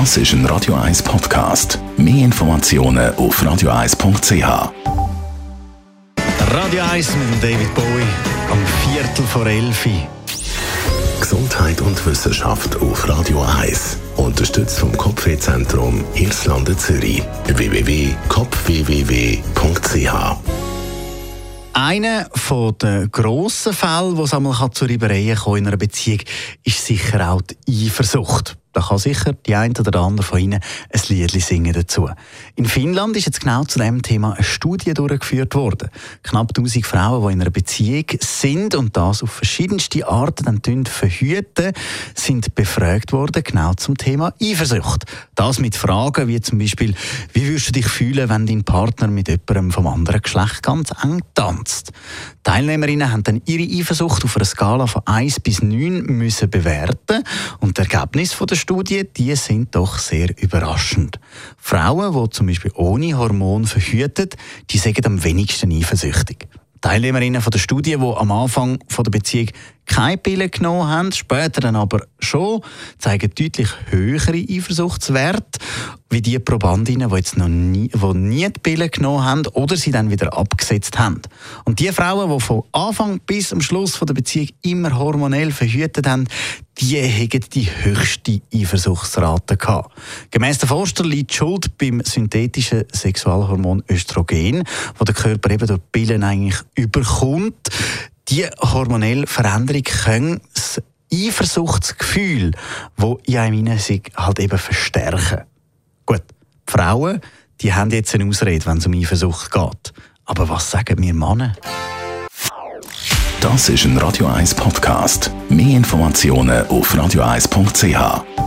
Das ist ein Radio 1 Podcast. Mehr Informationen auf radio1.ch. Radio 1 mit David Bowie am Viertel vor elf. Gesundheit und Wissenschaft auf Radio 1. Unterstützt vom Kopfwehzentrum Irlande Zürich. www.kopfwww.ch einer der grossen Fälle, wo es einmal zu Reibereien in einer Beziehung ist sicher auch die Eifersucht. Da kann sicher die eine oder andere von Ihnen ein Lied singen dazu. In Finnland ist jetzt genau zu diesem Thema eine Studie durchgeführt worden. Knapp 1000 Frauen, die in einer Beziehung sind und das auf verschiedenste Arten dann verhüten, sind befragt worden, genau zum Thema Eifersucht. Das mit Fragen wie zum Beispiel, wie würdest du dich fühlen, wenn dein Partner mit jemandem vom anderen Geschlecht ganz eng tanzt? Teilnehmerinnen haben dann ihre Eifersucht auf einer Skala von 1 bis 9 müssen bewerten und das Ergebnis von der Studien, die sind doch sehr überraschend. Frauen, die zum Beispiel ohne Hormon verhütet, die sind am wenigsten eifersüchtig. Teilnehmerinnen von der Studie, die am Anfang der Beziehung keine Pille genommen haben, später dann aber schon, zeigen deutlich höhere Eifersuchtswerte wie die Probandinnen, die jetzt noch nie, die nie die Pille genommen haben oder sie dann wieder abgesetzt haben. Und die Frauen, die von Anfang bis zum Schluss von der Beziehung immer hormonell verhütet haben, die haben die höchste Eifersuchtsrate gehabt. Gemäss der Forscher liegt die Schuld beim synthetischen Sexualhormon Östrogen, wo der Körper eben durch Pillen eigentlich überkommt. Die hormonelle Veränderung können das Eifersuchtsgefühl, das in einem sich halt eben verstärken. Frauen, die haben jetzt eine Ausrede, wenn es um Eifersucht geht. Aber was sagen wir Männer? Das ist ein Radio 1 Podcast. Mehr Informationen auf radio1.ch.